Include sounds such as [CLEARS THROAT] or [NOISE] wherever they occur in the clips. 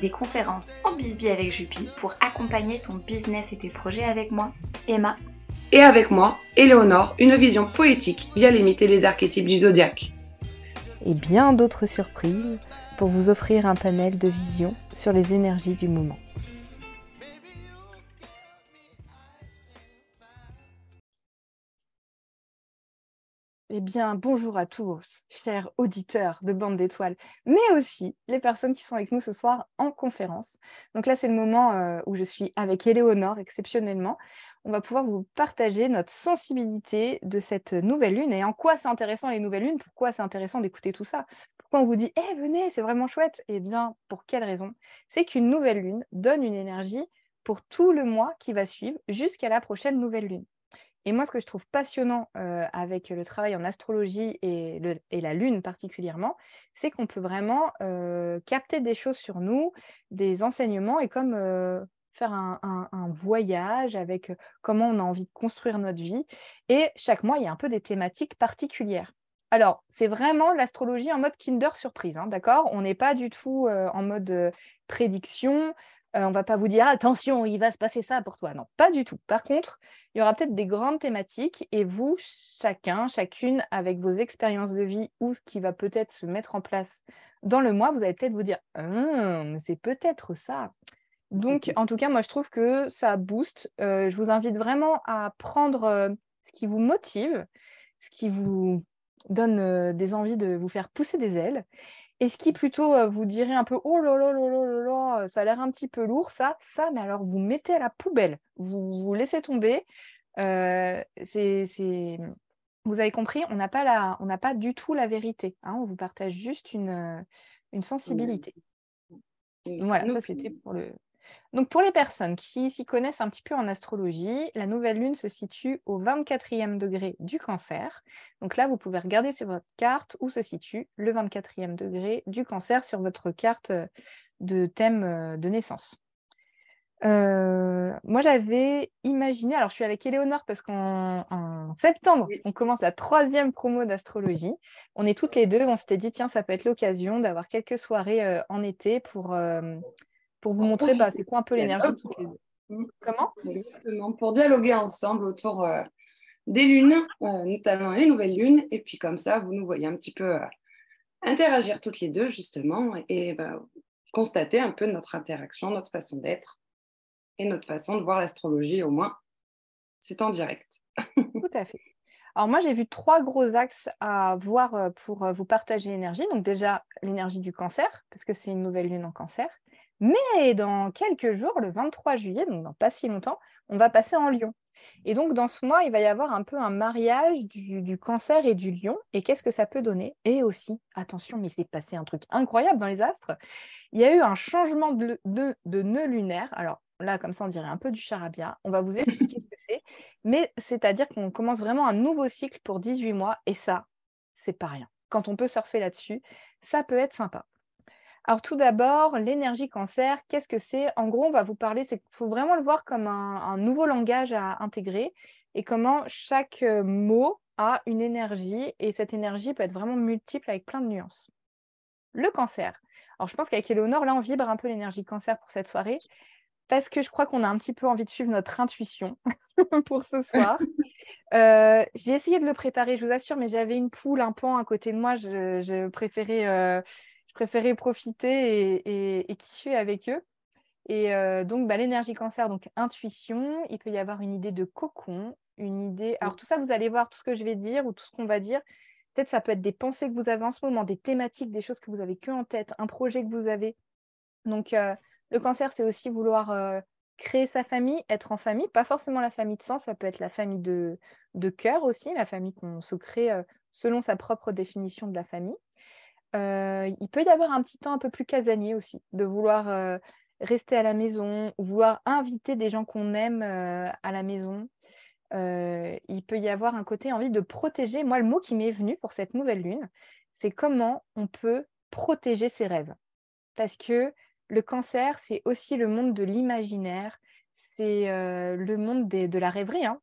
Des conférences en bisbee avec Jupi pour accompagner ton business et tes projets avec moi, Emma. Et avec moi, Éléonore, une vision poétique via limiter les archétypes du zodiaque. Et bien d'autres surprises pour vous offrir un panel de vision sur les énergies du moment. Eh bien, bonjour à tous, chers auditeurs de Bande d'étoiles, mais aussi les personnes qui sont avec nous ce soir en conférence. Donc là, c'est le moment euh, où je suis avec Éléonore exceptionnellement. On va pouvoir vous partager notre sensibilité de cette nouvelle lune et en quoi c'est intéressant les nouvelles lunes, pourquoi c'est intéressant d'écouter tout ça. Pourquoi on vous dit, eh, venez, c'est vraiment chouette Eh bien, pour quelle raison? C'est qu'une nouvelle lune donne une énergie pour tout le mois qui va suivre jusqu'à la prochaine nouvelle lune. Et moi, ce que je trouve passionnant avec le travail en astrologie et, la Lune particulièrement, c'est qu'on peut vraiment capter des choses sur nous, des enseignements, et comme faire un, voyage avec comment on a envie de construire notre vie. Et chaque mois, il y a un peu des thématiques particulières. Alors, c'est vraiment l'astrologie en mode Kinder surprise, hein, d'accord? On n'est pas du tout en mode prédiction, on on va pas vous dire attention, il va se passer ça pour toi. Non, pas du tout. Par contre, il y aura peut-être des grandes thématiques et vous, chacun, chacune, avec vos expériences de vie ou ce qui va peut-être se mettre en place dans le mois, vous allez peut-être vous dire «Hum, c'est peut-être ça. Donc, en tout cas, moi, je trouve que ça booste. je vous invite vraiment à prendre ce qui vous motive, ce qui vous donne des envies de vous faire pousser des ailes est-ce qui plutôt vous dirait un peu oh là là là là là ça a l'air un petit peu lourd, ça, ça, mais alors vous mettez à la poubelle, vous, vous laissez tomber. c'est, Vous avez compris, on n'a pas, la... on pas du tout la vérité. Hein, on vous partage juste une, une sensibilité. Voilà, ça c'était pour le, donc pour les personnes qui s'y connaissent un petit peu en astrologie, la nouvelle lune se situe au 24e degré du cancer. Donc là, vous pouvez regarder sur votre carte où se situe le 24e degré du cancer sur votre carte euh, de thème euh, de naissance. Euh, moi, j'avais imaginé, alors je suis avec Éléonore parce qu'en septembre, on commence la troisième promo d'astrologie. On est toutes les deux, on s'était dit, tiens, ça peut être l'occasion d'avoir quelques soirées en été pour, pour vous montrer bah, c'est quoi un peu l'énergie les deux. Mm. Comment? Exactement, pour dialoguer ensemble autour euh, des lunes, euh, notamment les nouvelles lunes, et puis comme ça, vous nous voyez un petit peu euh, interagir toutes les deux, justement, et bah, constater un peu notre interaction, notre façon d'être, et notre façon de voir l'astrologie, au moins, c'est en direct. [LAUGHS] Tout à fait. Alors moi, j'ai vu trois gros axes à voir pour vous partager l'énergie. Donc déjà, l'énergie du cancer, parce que c'est une nouvelle lune en cancer. Mais dans quelques jours, le 23 juillet, donc dans pas si longtemps, on va passer en lion. Et donc, dans ce mois, il va y avoir un peu un mariage du, cancer et du lion. Et qu'est-ce que ça peut donner? Et aussi, attention, mais c'est passé un truc incroyable dans les astres. Il y a eu un changement de, de, de nœud lunaire. Alors là, comme ça, on dirait un peu du charabia. On va vous expliquer [LAUGHS] ce que c'est. Mais c'est-à-dire qu'on commence vraiment un nouveau cycle pour 18 mois. Et ça, c'est pas rien. Quand on peut surfer là-dessus, ça peut être sympa. Alors tout d'abord, l'énergie cancer, qu'est-ce que c'est? En gros, on va vous parler, c'est qu'il faut vraiment le voir comme un, nouveau langage à intégrer et comment chaque euh, mot a une énergie et cette énergie peut être vraiment multiple avec plein de nuances. Le cancer. Alors je pense qu'avec Eleonore, là, on vibre un peu l'énergie cancer pour cette soirée parce que je crois qu'on a un petit peu envie de suivre notre intuition [LAUGHS] pour ce soir. [LAUGHS] Euh, j'ai essayé de le préparer, je vous assure, mais j'avais une poule, un pan à côté de moi. Je, préférais euh, préférais profiter et, et, kiffer avec eux. Et euh, donc, bah, l'énergie cancer, donc intuition, il peut y avoir une idée de cocon, une idée. Alors, tout ça, vous allez voir tout ce que je vais dire ou tout ce qu'on va dire. Peut-être ça peut être des pensées que vous avez en ce moment, des thématiques, des choses que vous avez que en tête, un projet que vous avez. Donc, euh, le cancer, c'est aussi vouloir euh, créer sa famille, être en famille, pas forcément la famille de sang, ça peut être la famille de, de cœur aussi, la famille qu'on se crée selon sa propre définition de la famille. Il peut y avoir un petit temps un peu plus casanier aussi, de vouloir rester à la maison, vouloir inviter des gens qu'on aime à la maison. Il peut y avoir un côté envie de protéger. Moi, le mot qui m'est venu pour cette nouvelle lune, c'est comment on peut protéger ses rêves. Parce que le cancer, c'est aussi le monde de l'imaginaire, c'est le monde de la rêverie. Hein.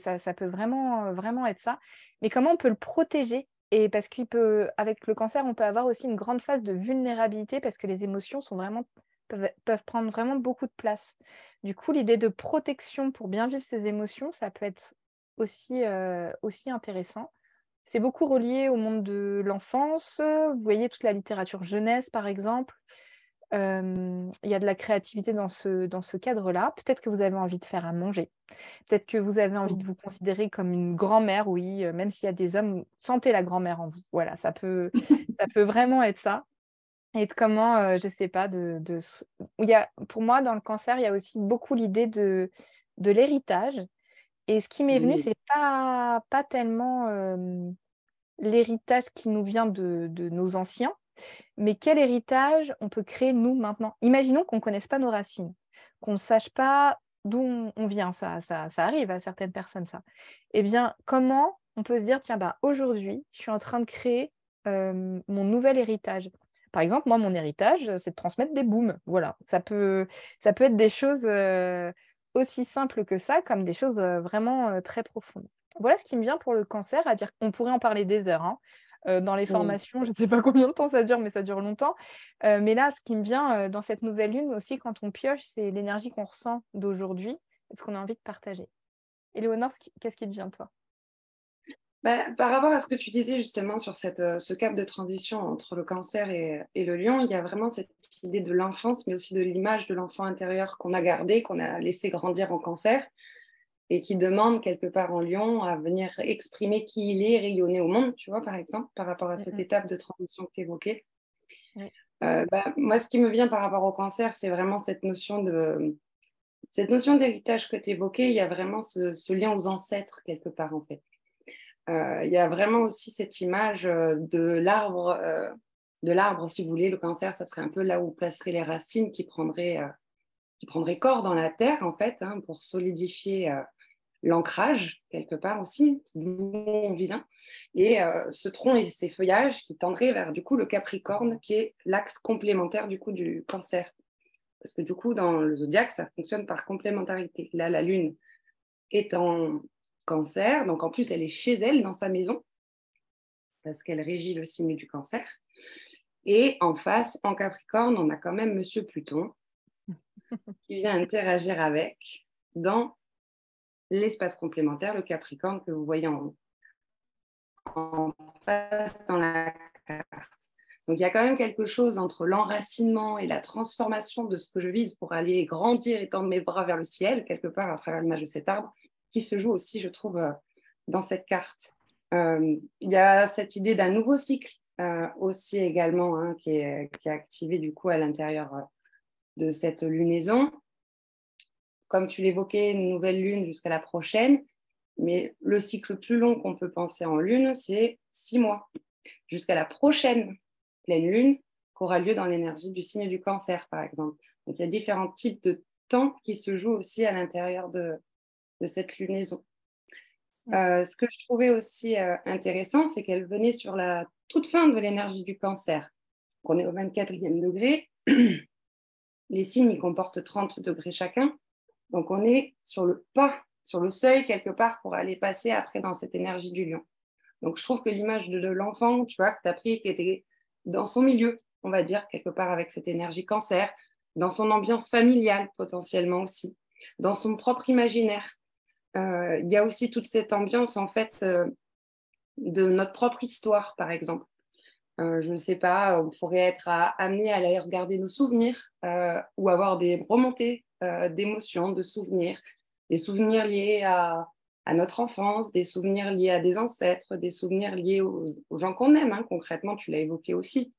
Ça, ça, peut vraiment, vraiment être ça. Mais comment on peut le protéger et parce qu'avec le cancer, on peut avoir aussi une grande phase de vulnérabilité parce que les émotions sont vraiment peuvent, prendre vraiment beaucoup de place. Du coup, l'idée de protection pour bien vivre ses émotions, ça peut être aussi, euh, aussi intéressant. C'est beaucoup relié au monde de l'enfance. Vous voyez toute la littérature jeunesse, par exemple. Il y a de la créativité dans ce, dans ce cadre-là. Peut-être que vous avez envie de faire à manger. Peut-être que vous avez envie de vous considérer comme une grand-mère, oui, même s'il y a des hommes, sentez la grand-mère en vous. Voilà, ça peut, [LAUGHS] ça peut vraiment être ça. Et de comment, euh, je ne sais pas, de, de... Il y a, pour moi, dans le cancer, il y a aussi beaucoup l'idée de, de l'héritage. Et ce qui m'est venu, ce n'est pas, pas tellement l'héritage qui nous vient de, de, nos anciens, mais quel héritage on peut créer nous maintenant? Imaginons qu'on ne connaisse pas nos racines, qu'on ne sache pas d'où on vient. Ça, arrive à certaines personnes, ça. Eh bien, comment on peut se dire, tiens, bah, aujourd'hui, je suis en train de créer mon nouvel héritage? Par exemple, moi, mon héritage, c'est de transmettre des booms. Voilà, ça peut, être des choses aussi simples que ça, comme des choses vraiment très profondes. Voilà ce qui me vient pour le cancer, à dire qu'on pourrait en parler des heures. Hein. Dans les formations, je ne sais pas combien de temps ça dure, mais ça dure longtemps. mais là, ce qui me vient dans cette nouvelle lune aussi, quand on pioche, c'est l'énergie qu'on ressent d'aujourd'hui et ce qu'on a envie de partager. Éléonore, qu'est-ce qui te vient, toi? Bah, par rapport à ce que tu disais justement sur cette, euh, ce cap de transition entre le cancer et, et, le lion, il y a vraiment cette idée de l'enfance, mais aussi de l'image de l'enfant intérieur qu'on a gardé, qu'on a laissé grandir en cancer, et qui demande quelque part en lion à venir exprimer qui il est, rayonner au monde, tu vois, par exemple, par rapport à cette étape de transition que tu évoquais. Euh, bah, moi, ce qui me vient par rapport au cancer, c'est vraiment cette notion de... Cette notion d'héritage que tu évoquais, il y a vraiment ce, ce lien aux ancêtres quelque part en fait. Euh, il y a vraiment aussi cette image euh, de l'arbre, euh, de l'arbre, si vous voulez, le cancer, ça serait un peu là où placeraient les racines qui prendraient, qui prendraient corps dans la terre, en fait, hein, pour solidifier l'ancrage, quelque part aussi, d'où on vient, et ce tronc et ses feuillages qui tendraient vers, du coup, le capricorne, qui est l'axe complémentaire, du coup, du cancer. Parce que, du coup, dans le zodiaque, ça fonctionne par complémentarité. Là, la lune est en cancer. Donc en plus, elle est chez elle, dans sa maison, parce qu'elle régit le signe du cancer. Et en face, en Capricorne, on a quand même Monsieur Pluton qui vient interagir avec dans l'espace complémentaire, le Capricorne que vous voyez en, en face dans la carte. Donc il y a quand même quelque chose entre l'enracinement et la transformation de ce que je vise pour aller grandir et tendre mes bras vers le ciel, quelque part à travers l'image de cet arbre, qui se joue aussi, je trouve, euh, dans cette carte. Euh, il y a cette idée d'un nouveau cycle euh, aussi également hein, qui, est, qui, est, activé du coup à l'intérieur de cette lunaison. Comme tu l'évoquais, une nouvelle lune jusqu'à la prochaine, mais le cycle plus long qu'on peut penser en lune, c'est six mois, jusqu'à la prochaine pleine lune qui aura lieu dans l'énergie du signe du cancer, par exemple. Donc il y a différents types de temps qui se jouent aussi à l'intérieur de, de cette lunaison. Euh, ce que je trouvais aussi euh, intéressant, c'est qu'elle venait sur la toute fin de l'énergie du cancer. On est au 24e degré. [CLEARS THROAT] Les signes ils comportent 30 degrés chacun. Donc on est sur le pas, sur le seuil quelque part pour aller passer après dans cette énergie du lion. Donc je trouve que l'image de, l'enfant, tu vois, que tu as pris, qui était dans son milieu, on va dire, quelque part avec cette énergie cancer, dans son ambiance familiale potentiellement aussi, dans son propre imaginaire, euh, il y a aussi toute cette ambiance en fait euh, de notre propre histoire, par exemple. je ne sais pas, on pourrait être amené à aller regarder nos souvenirs ou avoir des remontées d'émotions, de souvenirs, des souvenirs liés à, notre enfance, des souvenirs liés à des ancêtres, des souvenirs liés aux, gens qu'on aime, hein, concrètement, tu l'as évoqué aussi.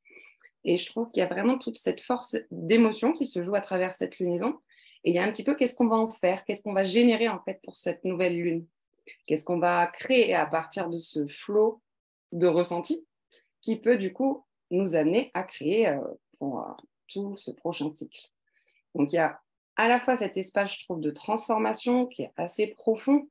Et je trouve qu'il y a vraiment toute cette force d'émotion qui se joue à travers cette lunaison. Et il y a un petit peu qu'est-ce qu'on va en faire, qu'est-ce qu'on va générer en fait pour cette nouvelle lune, qu'est-ce qu'on va créer à partir de ce flot de ressenti qui peut du coup nous amener à créer euh, pour euh, tout ce prochain cycle? Donc il y a à la fois cet espace, je trouve, de transformation qui est assez profond,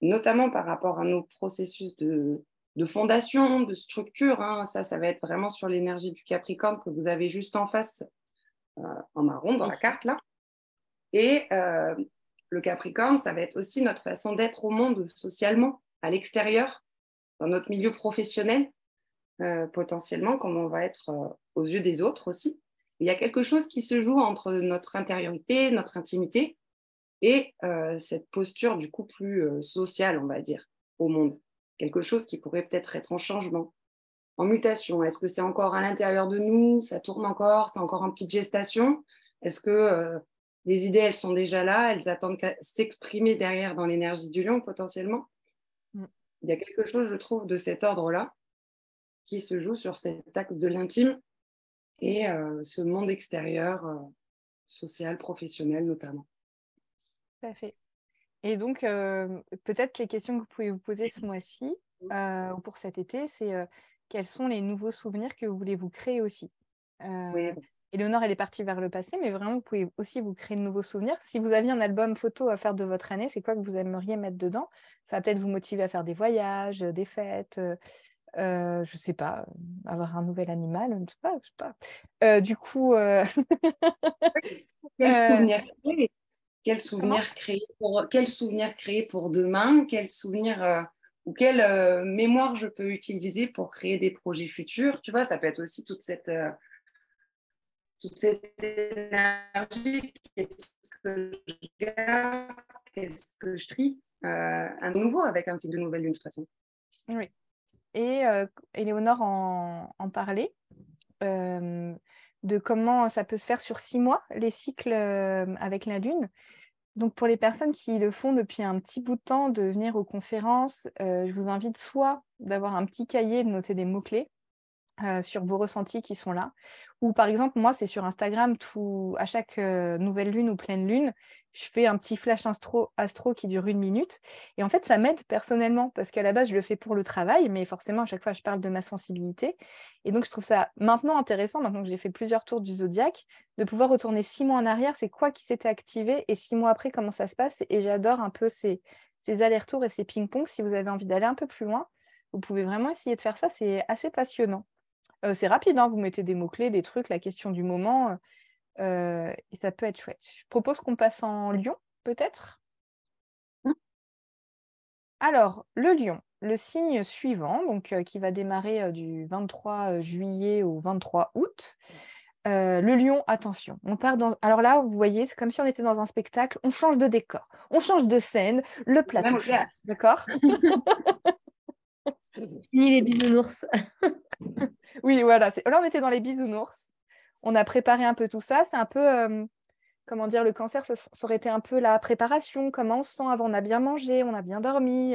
notamment par rapport à nos processus de, fondation, de structure. Hein. Ça, ça va être vraiment sur l'énergie du Capricorne que vous avez juste en face, euh, en marron dans la carte là. Et euh, le Capricorne, ça va être aussi notre façon d'être au monde socialement, à l'extérieur, dans notre milieu professionnel, euh, potentiellement, comme on va être aux yeux des autres aussi. Il y a quelque chose qui se joue entre notre intériorité, notre intimité et euh, cette posture du coup plus euh, sociale, on va dire, au monde. Quelque chose qui pourrait peut-être être en changement, en mutation. Est-ce que c'est encore à l'intérieur de nous? Ça tourne encore? C'est encore en petite gestation? Est-ce que euh, les idées, elles sont déjà là? Elles attendent qu'à s'exprimer derrière dans l'énergie du lion potentiellement? Mm. Il y a quelque chose, je trouve, de cet ordre-là qui se joue sur cet axe de l'intime et euh, ce monde extérieur, euh, social, professionnel notamment. Tout à fait. Et donc, euh, peut-être les questions que vous pouvez vous poser ce mois-ci ou pour cet été, c'est quels sont les nouveaux souvenirs que vous voulez vous créer aussi? Oui. Éléonore, elle est partie vers le passé, mais vraiment, vous pouvez aussi vous créer de nouveaux souvenirs. Si vous aviez un album photo à faire de votre année, c'est quoi que vous aimeriez mettre dedans? Ça va peut-être vous motiver à faire des voyages, des fêtes, euh, je sais pas, avoir un nouvel animal, je sais pas, je sais pas. Euh, du coup, euh, [LAUGHS] quel souvenir créer? Quel souvenir créer pour quel souvenir créer pour demain? Quel souvenir ou quelle mémoire je peux utiliser pour créer des projets futurs? Tu vois, ça peut être aussi toute cette toute cette énergie. Qu'est-ce que je garde? Qu'est-ce que je trie? Un nouveau avec un type de nouvelle lune de toute façon. Oui et euh, Éléonore en, parlait, euh, de comment ça peut se faire sur six mois, les cycles euh, avec la Lune. Donc pour les personnes qui le font depuis un petit bout de temps, de venir aux conférences, je vous invite soit d'avoir un petit cahier, de noter des mots-clés, euh, sur vos ressentis qui sont là. Ou par exemple, moi, c'est sur Instagram, à chaque euh, nouvelle lune ou pleine lune, je fais un petit flash astro, astro qui dure une minute. Et en fait, ça m'aide personnellement parce qu'à la base, je le fais pour le travail, mais forcément, à chaque fois, je parle de ma sensibilité. Et donc, je trouve ça maintenant intéressant, maintenant que j'ai fait plusieurs tours du zodiaque, de pouvoir retourner six mois en arrière, c'est quoi qui s'était activé et six mois après, comment ça se passe. Et j'adore un peu ces, ces allers-retours et ces ping-pong. Si vous avez envie d'aller un peu plus loin, vous pouvez vraiment essayer de faire ça, c'est assez passionnant. Euh, c'est rapide, hein, vous mettez des mots-clés, des trucs, la question du moment, euh, et ça peut être chouette. Je propose qu'on passe en Lyon, peut-être? Mmh. Alors, le lion, le signe suivant, donc, euh, qui va démarrer du 23 juillet au 23 août. le lion, attention, on part dans. Alors là, vous voyez, c'est comme si on était dans un spectacle, on change de décor, on change de scène, le plateau, d'accord? [LAUGHS] [LAUGHS] Fini les bisounours. [LAUGHS] oui, voilà. Là, on était dans les bisounours. On a préparé un peu tout ça. C'est un peu, euh, comment dire, le cancer, ça, aurait été un peu la préparation, comment on se sent avant, on a bien mangé, on a bien dormi.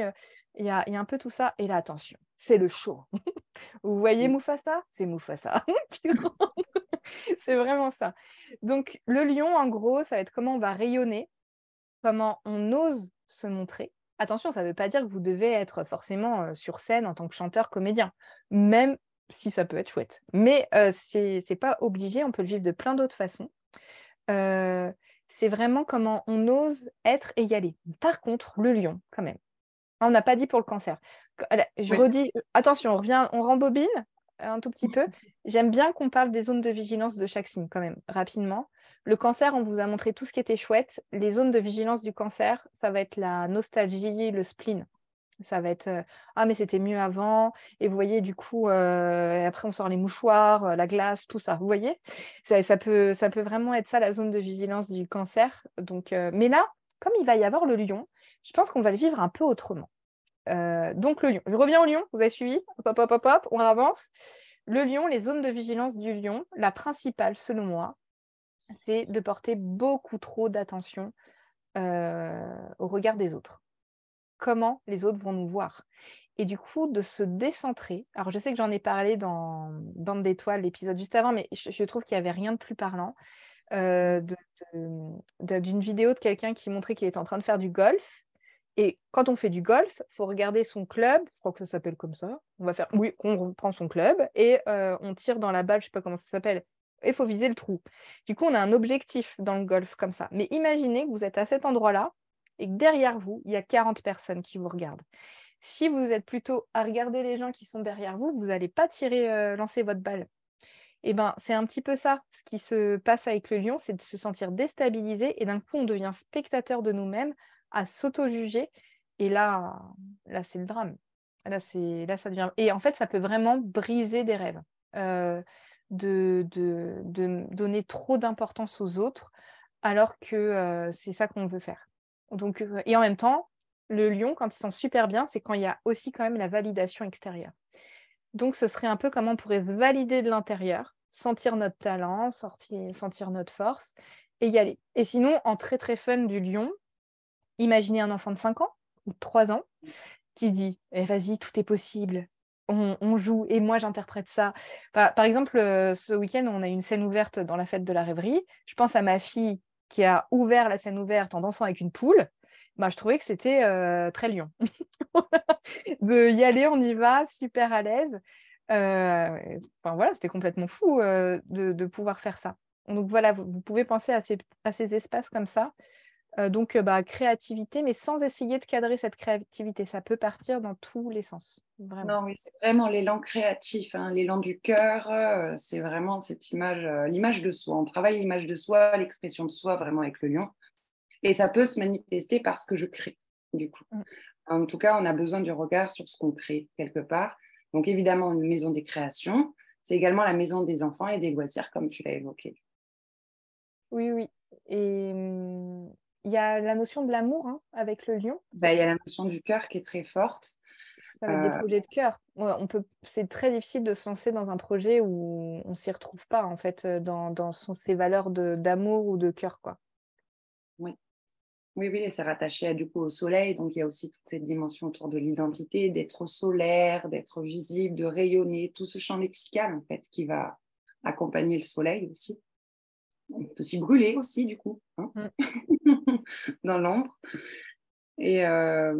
Il y, a, un peu tout ça. Et là, attention, c'est le show. [LAUGHS] Vous voyez Mufasa? C'est Mufasa. c'est vraiment ça. Donc, le lion, en gros, ça va être comment on va rayonner, comment on ose se montrer. Attention, ça ne veut pas dire que vous devez être forcément sur scène en tant que chanteur, comédien, même si ça peut être chouette. Mais euh, ce n'est pas obligé, on peut le vivre de plein d'autres façons. Euh, c'est vraiment comment on ose être et y aller. Par contre, le lion, quand même. On n'a pas dit pour le cancer. Je redis, attention, on revient, on rembobine un tout petit peu. [LAUGHS] J'aime bien qu'on parle des zones de vigilance de chaque signe, quand même, rapidement. Le cancer, on vous a montré tout ce qui était chouette. Les zones de vigilance du cancer, ça va être la nostalgie, le spleen. Ça va être euh, ah mais c'était mieux avant et vous voyez du coup euh, après on sort les mouchoirs, euh, la glace, tout ça. Vous voyez? Ça, peut vraiment être ça la zone de vigilance du cancer. Donc mais là comme il va y avoir le lion, je pense qu'on va le vivre un peu autrement. donc le lion. Je reviens au lion. Vous avez suivi? Hop hop hop hop. On avance. le lion, les zones de vigilance du lion, la principale, selon moi, c'est de porter beaucoup trop d'attention au regard des autres. Comment les autres vont nous voir et du coup de se décentrer. Alors je sais que j'en ai parlé dans Bande d'étoiles, l'épisode juste avant, mais je, trouve qu'il n'y avait rien de plus parlant. d'une vidéo de quelqu'un qui montrait qu'il était en train de faire du golf. Et quand on fait du golf, il faut regarder son club, je crois que ça s'appelle comme ça. On va faire, oui, on prend son club et on tire dans la balle, je ne sais pas comment ça s'appelle, il faut viser le trou. Du coup, on a un objectif dans le golf comme ça. Mais imaginez que vous êtes à cet endroit-là et que derrière vous, il y a 40 personnes qui vous regardent. Si vous êtes plutôt à regarder les gens qui sont derrière vous, vous n'allez pas tirer, euh, lancer votre balle. Eh ben, c'est un petit peu ça, ce qui se passe avec le lion, c'est de se sentir déstabilisé et d'un coup, on devient spectateur de nous-mêmes, à s'auto-juger. Et là, là c'est le drame. Là, c'est, là, ça devient. Et en fait, ça peut vraiment briser des rêves. Euh, de, de, donner trop d'importance aux autres alors que euh, c'est ça qu'on veut faire. Donc, et en même temps, le lion, quand il sent super bien, c'est quand il y a aussi quand même la validation extérieure. Donc, ce serait un peu comment on pourrait se valider de l'intérieur, sentir notre talent, sortir, sentir notre force et y aller. Et sinon, en très très fun du lion, imaginez un enfant de 5 ans ou 3 ans qui dit eh, Vas-y, tout est possible, on, joue et moi j'interprète ça. Par, exemple, euh, ce week-end, on a une scène ouverte dans la fête de la rêverie. Je pense à ma fille qui a ouvert la scène ouverte en dansant avec une poule. Bah, je trouvais que c'était euh, très lion. [LAUGHS] de y aller, on y va, super à l'aise. Euh, enfin, voilà, c'était complètement fou de, pouvoir faire ça. Donc voilà, vous, pouvez penser à ces, espaces comme ça. Donc bah, créativité, mais sans essayer de cadrer cette créativité. Ça peut partir dans tous les sens. Vraiment. Non, oui, c'est vraiment l'élan créatif, hein, l'élan du cœur. c'est vraiment cette image, l'image de soi. On travaille l'image de soi, l'expression de soi vraiment avec le lion. Et ça peut se manifester parce que je crée, du coup. Mm. En tout cas, on a besoin du regard sur ce qu'on crée quelque part. Donc, évidemment, une maison des créations. C'est également la maison des enfants et des loisirs, comme tu l'as évoqué. Oui, oui. Et hum, il y a la notion de l'amour hein, avec le lion. Bah, il y a la notion du cœur qui est très forte. Avec des euh, projets de cœur. On peut, c'est très difficile de se lancer dans un projet où on ne s'y retrouve pas, en fait, dans, dans son, ses valeurs d'amour ou de cœur. Quoi. Oui. Oui, oui, c'est rattaché du coup au soleil. Donc, il y a aussi toute cette dimension autour de l'identité, d'être solaire, d'être visible, de rayonner, tout ce champ lexical, en fait, qui va accompagner le soleil aussi. On peut s'y brûler aussi, du coup, hein, mm. [LAUGHS] dans l'ombre. Et euh,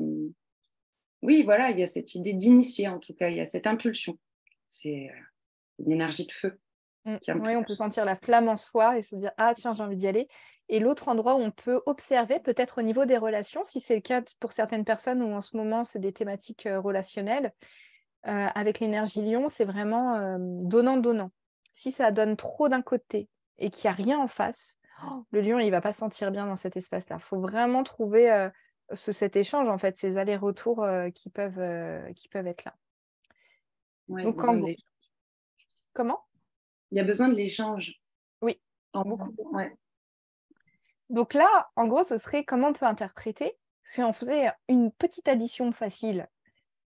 oui, voilà, il y a cette idée d'initier, en tout cas, il y a cette impulsion. C'est euh, une énergie de feu. Mm. Oui, on peut sentir la flamme en soi et se dire Ah, tiens, j'ai envie d'y aller. Et l'autre endroit où on peut observer, peut-être au niveau des relations, si c'est le cas pour certaines personnes où en ce moment c'est des thématiques euh, relationnelles, euh, avec l'énergie lion, c'est vraiment donnant-donnant. si ça donne trop d'un côté et qu'il n'y a rien en face, oh, le lion, il ne va pas se sentir bien dans cet espace-là. Il faut vraiment trouver euh, ce, cet échange, en fait, ces allers-retours qui, peuvent, qui peuvent être là. Donc, Comment? Il y a besoin de l'échange. Oui, en beaucoup. Ouais. Donc là, en gros, ce serait comment on peut interpréter si on faisait une petite addition facile.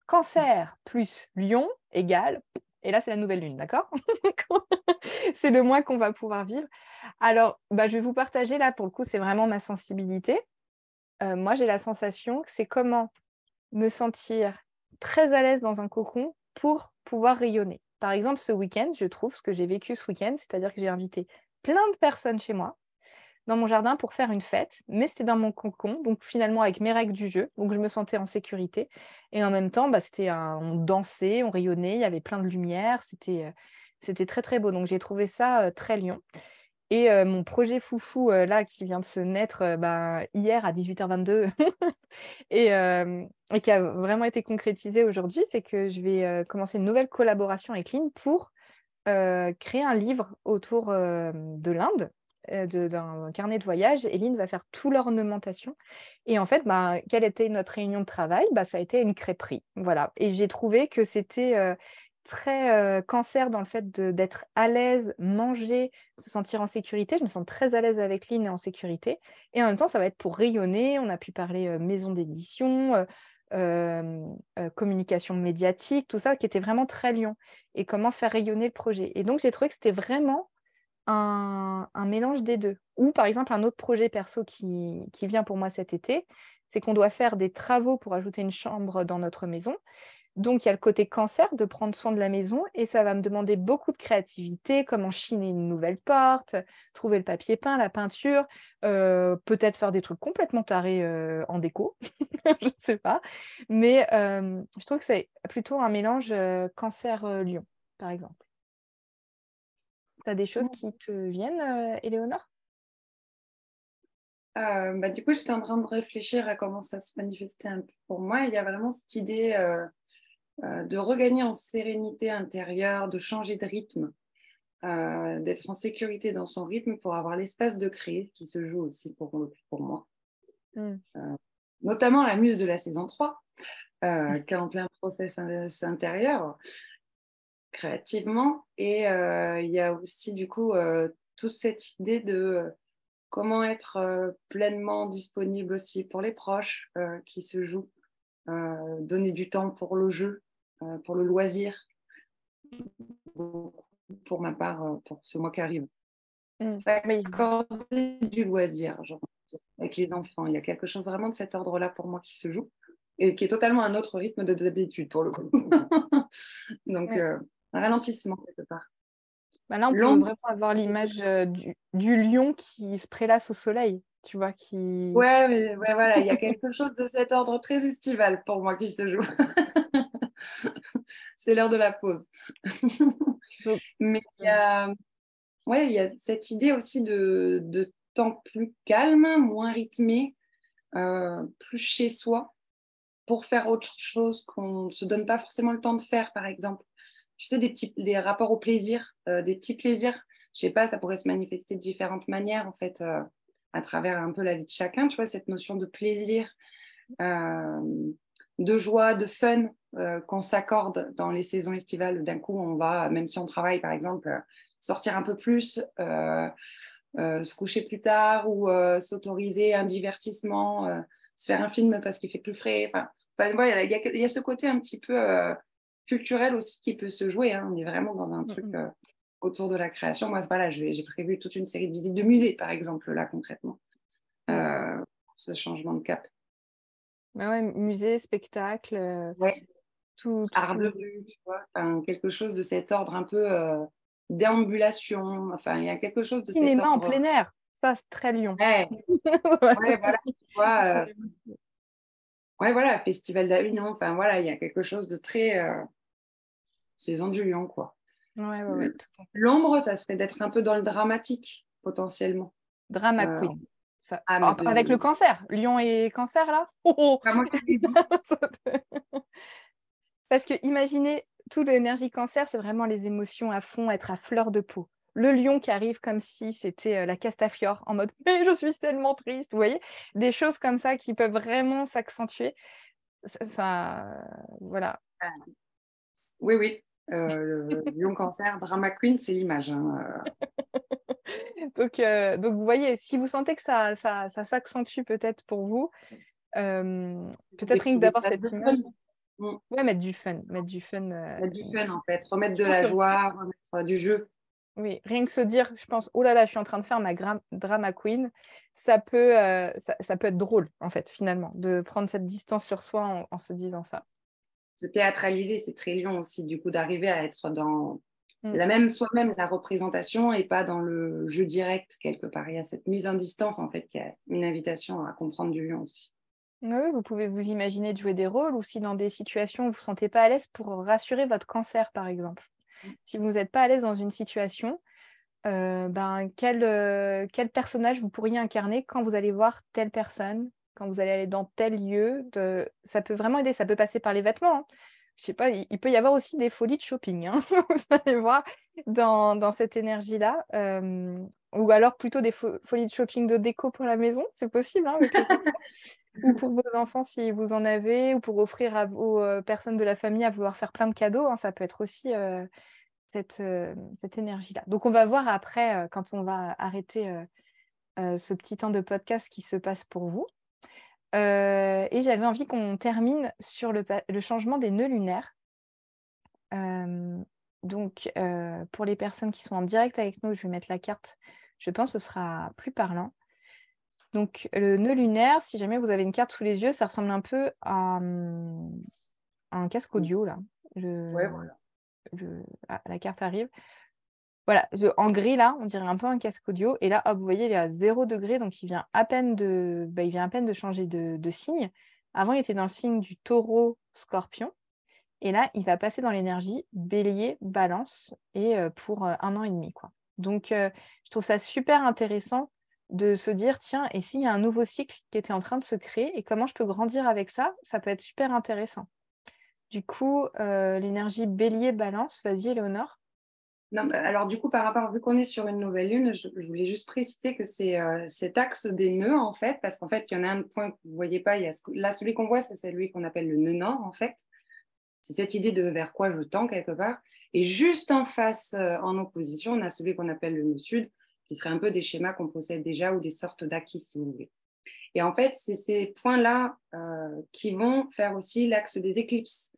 Cancer plus lion égale, et là c'est la nouvelle lune, d'accord? [LAUGHS] C'est le moins qu'on va pouvoir vivre. Alors, bah, je vais vous partager là, pour le coup, c'est vraiment ma sensibilité. Euh, moi, j'ai la sensation que c'est comment me sentir très à l'aise dans un cocon pour pouvoir rayonner. Par exemple, ce week-end, je trouve ce que j'ai vécu ce week-end, c'est-à-dire que j'ai invité plein de personnes chez moi, dans mon jardin pour faire une fête, mais c'était dans mon cocon, donc finalement avec mes règles du jeu, donc je me sentais en sécurité. Et en même temps, bah, c'était on dansait, on rayonnait, il y avait plein de lumière, c'était, euh, très très beau. Donc j'ai trouvé ça euh, très lion. Et euh, mon projet foufou, là, qui vient de se naître bah, hier à 18h22 [LAUGHS] et, et, qui a vraiment été concrétisé aujourd'hui, c'est que je vais commencer une nouvelle collaboration avec Lynn pour créer un livre autour de l'Inde d'un carnet de voyage, Eline va faire tout l'ornementation. Et en fait, bah, quelle était notre réunion de travail? Bah, Ça a été une crêperie. Voilà. Et j'ai trouvé que c'était euh, très euh, cancer dans le fait d'être à l'aise, manger, se sentir en sécurité. Je me sens très à l'aise avec Lynn et en sécurité. Et en même temps, ça va être pour rayonner. On a pu parler maison d'édition. communication médiatique, tout ça, qui était vraiment très lion. Et comment faire rayonner le projet? Et donc, j'ai trouvé que c'était vraiment un, mélange des deux. Ou par exemple, un autre projet perso qui, vient pour moi cet été, c'est qu'on doit faire des travaux pour ajouter une chambre dans notre maison. Donc, il y a le côté cancer de prendre soin de la maison et ça va me demander beaucoup de créativité, comment chiner une nouvelle porte, trouver le papier peint, la peinture, euh, peut-être faire des trucs complètement tarés euh, en déco, [LAUGHS] je ne sais pas. Mais euh, je trouve que c'est plutôt un mélange cancer-lion, par exemple. Tu as des choses qui te viennent, Éléonore bah, du coup, j'étais en train de réfléchir à comment ça se manifestait un peu pour moi. Il y a vraiment cette idée euh, de regagner en sérénité intérieure, de changer de rythme, euh, d'être en sécurité dans son rythme pour avoir l'espace de créer qui se joue aussi pour, pour moi. Mm. Euh, notamment la muse de la saison 3, mm. qui est en plein process intérieur créativement. Et il y a aussi du coup toute cette idée de comment être pleinement disponible aussi pour les proches qui se jouent euh, donner du temps pour le jeu, euh, pour le loisir, pour ma part, euh, pour ce mois qui arrive. Mmh. Accorder du loisir, genre, avec les enfants. Il y a quelque chose vraiment de cet ordre-là pour moi qui se joue et qui est totalement un autre rythme de d'habitude pour le coup. [LAUGHS] Donc, un ralentissement quelque part. Bah là, on peut vraiment avoir l'image du, du, lion qui se prélasse au soleil tu vois, qui... Ouais, mais, voilà, il y a quelque chose de cet ordre très estival pour moi qui se joue. [LAUGHS] c'est l'heure de la pause. mais il y, a, ouais, il y a cette idée aussi de, de temps plus calme, moins rythmé, euh, plus chez soi, pour faire autre chose qu'on ne se donne pas forcément le temps de faire, par exemple. Tu sais, des, petits, des rapports au plaisir, euh, des petits plaisirs. Je sais pas, ça pourrait se manifester de différentes manières, en fait. Euh, à travers un peu la vie de chacun, tu vois, cette notion de plaisir, euh, de joie, de fun qu'on s'accorde dans les saisons estivales. D'un coup, on va, même si on travaille par exemple, sortir un peu plus, se coucher plus tard ou s'autoriser un divertissement, se faire un film parce qu'il fait plus frais. Enfin, il y, a ce côté un petit peu culturel aussi qui peut se jouer. Hein. On est vraiment dans un truc autour de la création. Moi, voilà, j'ai prévu toute une série de visites de musées, par exemple, là, concrètement. Euh, ce changement de cap. Bah ouais, musée, spectacle. Euh, ouais. Tout, Art bleu, tu vois. quelque chose de cet ordre un peu euh, déambulation. Enfin, il y a quelque chose de Cinéma cet ordre. en plein air. Ça, c'est très Lyon. Ouais, [LAUGHS] ouais voilà, tu vois. Ouais, voilà, Festival d'Avignon. Enfin, voilà, il y a quelque chose de très saison du Lyon, quoi. L'ombre, ça serait d'être un peu dans le dramatique, potentiellement. Drama euh, queen. Ah, avec le cancer. Lion et cancer, là? Oh, oh. Ah, [LAUGHS] Parce que imaginez, toute l'énergie cancer, c'est vraiment les émotions à fond, être à fleur de peau. Le lion qui arrive comme si c'était euh, la Castafiore, en mode [LAUGHS] « Mais je suis tellement triste !» Vous voyez? Des choses comme ça qui peuvent vraiment s'accentuer. Enfin, voilà. Ah. Oui, oui. Euh, le lion cancer, drama queen, c'est l'image. Hein, euh. [LAUGHS] donc, euh, donc, vous voyez, si vous sentez que ça, ça, ça s'accentue peut-être pour vous, peut-être rien que d'avoir cette image. Mm. Ouais, mettre du fun. Mettre du fun, mettre du fun, en fait. Remettre de la joie, remettre du jeu. Oui, rien que se dire, je pense, oh là là, je suis en train de faire ma drama queen, ça peut, ça, ça, peut être drôle, en fait, finalement, de prendre cette distance sur soi en se disant ça se théâtraliser, c'est très lion aussi, du coup, d'arriver à être dans mm. la même soi-même, la représentation, et pas dans le jeu direct quelque part. Il y a cette mise en distance, en fait, qui est une invitation à comprendre du lion aussi. Oui, vous pouvez vous imaginer de jouer des rôles ou si dans des situations où vous ne vous sentez pas à l'aise pour rassurer votre cancer, par exemple. Si vous n'êtes pas à l'aise dans une situation, euh, ben, quel, euh, quel personnage vous pourriez incarner quand vous allez voir telle personne quand vous allez aller dans tel lieu, de... ça peut vraiment aider. Ça peut passer par les vêtements. Hein. Je sais pas, il, peut y avoir aussi des folies de shopping. Hein. [LAUGHS] vous allez voir dans, dans cette énergie-là. ou alors plutôt des folies de shopping de déco pour la maison, c'est possible. Hein, [LAUGHS] ou pour vos enfants si vous en avez, ou pour offrir à, aux euh, personnes de la famille à vouloir faire plein de cadeaux. ça peut être aussi euh, cette, euh, cette énergie-là. Donc on va voir après, quand on va arrêter ce petit temps de podcast qui se passe pour vous. et j'avais envie qu'on termine sur le, le, changement des nœuds lunaires. donc, pour les personnes qui sont en direct avec nous, je vais mettre la carte. Je pense que ce sera plus parlant. Donc, le nœud lunaire, si jamais vous avez une carte sous les yeux, ça ressemble un peu à, hum, un casque audio, là. voilà. La carte arrive. Voilà, en gris, là, on dirait un peu un casque audio. Et là, hop, vous voyez, il est à 0 degré, donc il vient à peine de, bah, il vient à peine de changer de, signe. Avant, il était dans le signe du taureau scorpion. Et là, il va passer dans l'énergie bélier, balance, et euh, pour euh, un an et demi. Quoi. Donc, euh, je trouve ça super intéressant de se dire, tiens, et s'il y a un nouveau cycle qui était en train de se créer et comment je peux grandir avec ça, ça peut être super intéressant. Du coup, euh, l'énergie bélier-balance, vas-y, Éléonore. Non, bah, alors du coup, par rapport, vu qu'on est sur une nouvelle lune, je, voulais juste préciser que c'est euh, cet axe des nœuds, en fait, parce qu'en fait, il y en a un point que vous ne voyez pas, il y a là, celui qu'on voit, c'est celui qu'on appelle le nœud nord, en fait. C'est cette idée de vers quoi je tends, quelque part. Et juste en face, euh, en opposition, on a celui qu'on appelle le nœud sud, qui serait un peu des schémas qu'on possède déjà ou des sortes d'acquis, si vous voulez. Et en fait, c'est ces points-là qui vont faire aussi l'axe des éclipses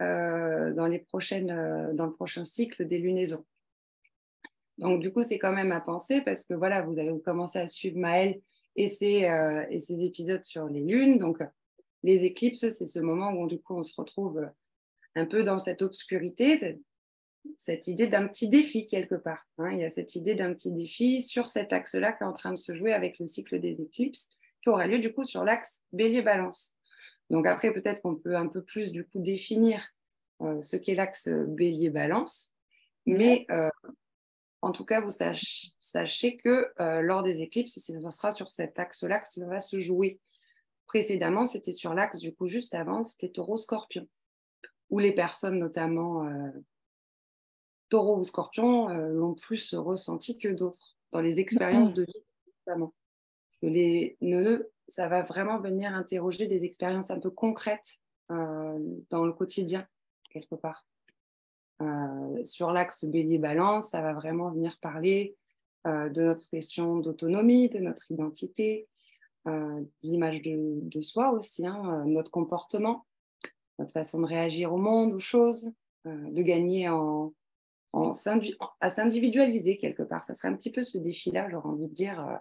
dans, les prochaines, euh, dans le prochain cycle des lunaisons. Donc, du coup, c'est quand même à penser parce que voilà, vous allez commencer à suivre et ses, et ses épisodes sur les lunes. Donc, les éclipses, c'est ce moment où, du coup, on se retrouve un peu dans cette obscurité, cette idée d'un petit défi quelque part. Hein. Il y a cette idée d'un petit défi sur cet axe-là qui est en train de se jouer avec le cycle des éclipses, qui aura lieu du coup sur l'axe bélier-balance. Donc après, peut-être qu'on peut un peu plus du coup définir euh, ce qu'est l'axe bélier-balance, mais euh, en tout cas, vous sachez, que euh, lors des éclipses, ce sera sur cet axe-là que ça va se jouer. Précédemment, c'était sur l'axe, du coup, juste avant, c'était taureau-scorpion, où les personnes, notamment taureau ou scorpion l'ont plus ressenti que d'autres dans les expériences de vie notamment. Que les nœuds, ça va vraiment venir interroger des expériences un peu concrètes euh, dans le quotidien, quelque part. Euh, sur l'axe bélier-balance, ça va vraiment venir parler de notre question d'autonomie, de notre identité, de l'image de, soi aussi, hein, notre comportement, notre façon de réagir au monde, aux choses, de gagner en, à s'individualiser quelque part. Ça serait un petit peu ce défi-là, j'aurais envie de dire, euh,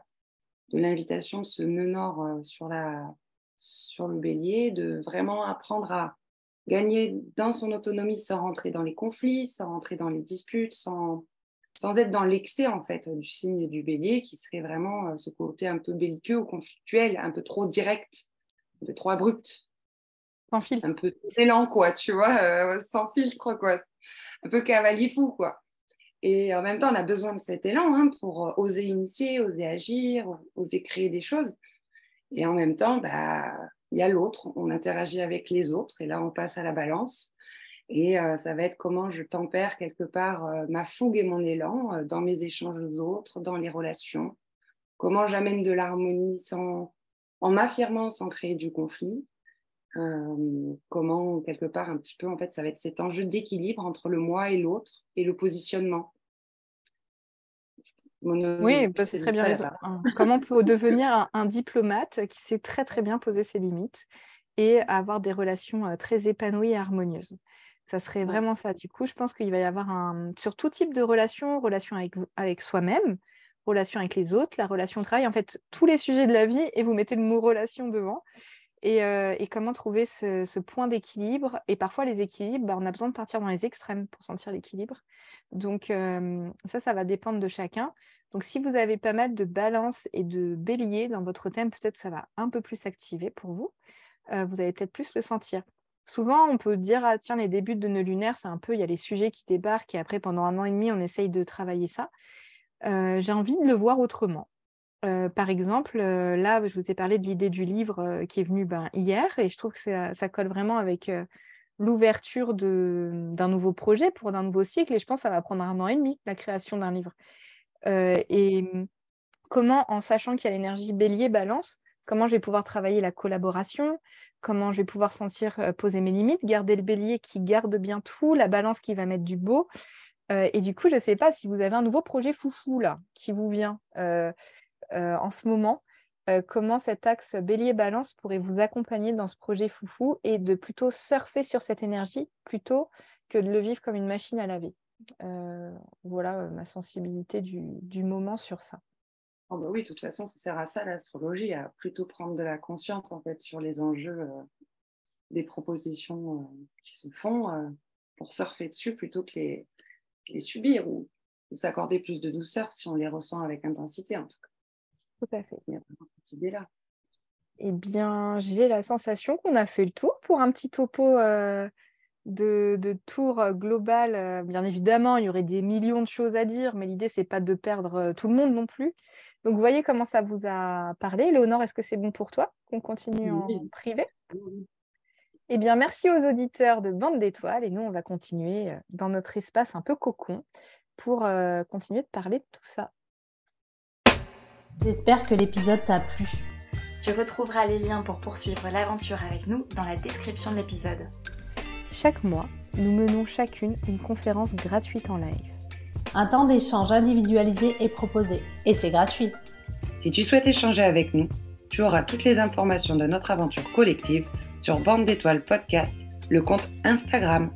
de l'invitation de ce nœud nord euh, sur, la, sur le bélier, de vraiment apprendre à gagner dans son autonomie sans rentrer dans les conflits, sans rentrer dans les disputes, sans, sans être dans l'excès en fait du signe du bélier qui serait vraiment euh, ce côté un peu belliqueux ou conflictuel, un peu trop direct, un peu trop abrupt. Sans filtre. Un peu élan quoi, tu vois, sans filtre, quoi un peu cavalier fou, quoi. Et en même temps, on a besoin de cet élan hein, pour euh, oser initier, oser agir, oser créer des choses. Et en même temps, bah, il y a l'autre, on interagit avec les autres, et là, on passe à la balance. Et euh, ça va être comment je tempère quelque part euh, ma fougue et mon élan dans mes échanges aux autres, dans les relations. Comment j'amène de l'harmonie en m'affirmant sans créer du conflit. Euh, comment, quelque part, un petit peu, en fait, ça va être cet enjeu d'équilibre entre le moi et l'autre et le positionnement. oui, bah, c'est très bien Comment on peut devenir un, diplomate qui sait très très bien poser ses limites et avoir des relations très épanouies et harmonieuses? Ça serait vraiment ça. Du coup, je pense qu'il va y avoir un sur tout type de relation, relation avec, avec soi-même, relation avec les autres, la relation au travail, en fait, tous les sujets de la vie, et vous mettez le mot relation devant. Euh, et, comment trouver ce, point d'équilibre. Et parfois, les équilibres, bah, on a besoin de partir dans les extrêmes pour sentir l'équilibre. Donc, ça, ça va dépendre de chacun. Donc, si vous avez pas mal de balance et de bélier dans votre thème, peut-être ça va un peu plus s'activer pour vous. Euh, vous allez peut-être plus le sentir. Souvent, on peut dire, ah, tiens, les débuts de nœuds lunaires, c'est un peu, il y a les sujets qui débarquent et après, pendant un an et demi, on essaye de travailler ça. Euh, j'ai envie de le voir autrement. Par exemple, là, je vous ai parlé de l'idée du livre qui est venu ben, hier et je trouve que ça, colle vraiment avec l'ouverture d'un nouveau projet pour un nouveau cycle et je pense que ça va prendre un an et demi, la création d'un livre. et mmh, comment, en sachant qu'il y a l'énergie bélier, balance, comment je vais pouvoir travailler la collaboration, comment je vais pouvoir sentir poser mes limites, garder le bélier qui garde bien tout, la balance qui va mettre du beau. et du coup, je ne sais pas si vous avez un nouveau projet foufou là qui vous vient. Euh, en ce moment. euh, comment cet axe bélier-balance pourrait vous accompagner dans ce projet foufou et de plutôt surfer sur cette énergie plutôt que de le vivre comme une machine à laver? Euh, voilà ma sensibilité du, moment sur ça. Oh bah oui, de toute façon, ça sert à ça l'astrologie, à plutôt prendre de la conscience en fait sur les enjeux des propositions qui se font pour surfer dessus plutôt que les, les subir ou, s'accorder plus de douceur si on les ressent avec intensité en tout. Tout à fait. Il y a cette idée-là. Eh bien, j'ai la sensation qu'on a fait le tour pour un petit topo euh, de, tour global. Euh, bien évidemment, il y aurait des millions de choses à dire, mais l'idée, c'est pas de perdre euh, tout le monde non plus. Donc, vous voyez comment ça vous a parlé. Léonore, est-ce que c'est bon pour toi qu'on continue en privé? Eh bien, merci aux auditeurs de Bande d'étoiles. Et nous, on va continuer dans notre espace un peu cocon pour continuer de parler de tout ça. J'espère que l'épisode t'a plu. Tu retrouveras les liens pour poursuivre l'aventure avec nous dans la description de l'épisode. Chaque mois, nous menons chacune une conférence gratuite en live. Un temps d'échange individualisé est proposé et c'est gratuit. Si tu souhaites échanger avec nous, tu auras toutes les informations de notre aventure collective sur Bande d'étoiles podcast, le compte Instagram